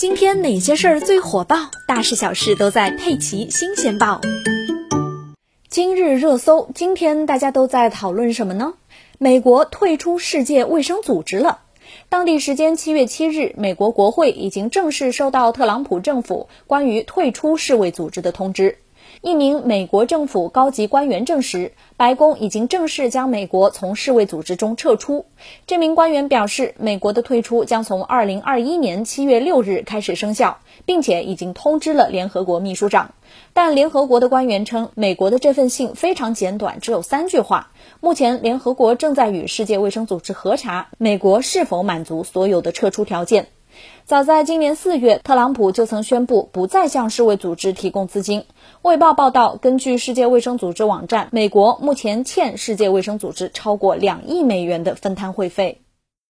今天哪些事儿最火爆？大事小事都在《佩奇新鲜报》。今日热搜，今天大家都在讨论什么呢？美国退出世界卫生组织了。当地时间七月七日，美国国会已经正式收到特朗普政府关于退出世卫组织的通知。一名美国政府高级官员证实，白宫已经正式将美国从世卫组织中撤出。这名官员表示，美国的退出将从二零二一年七月六日开始生效，并且已经通知了联合国秘书长。但联合国的官员称，美国的这份信非常简短，只有三句话。目前，联合国正在与世界卫生组织核查美国是否满足所有的撤出条件。早在今年四月，特朗普就曾宣布不再向世卫组织提供资金。卫报报道，根据世界卫生组织网站，美国目前欠世界卫生组织超过两亿美元的分摊会费。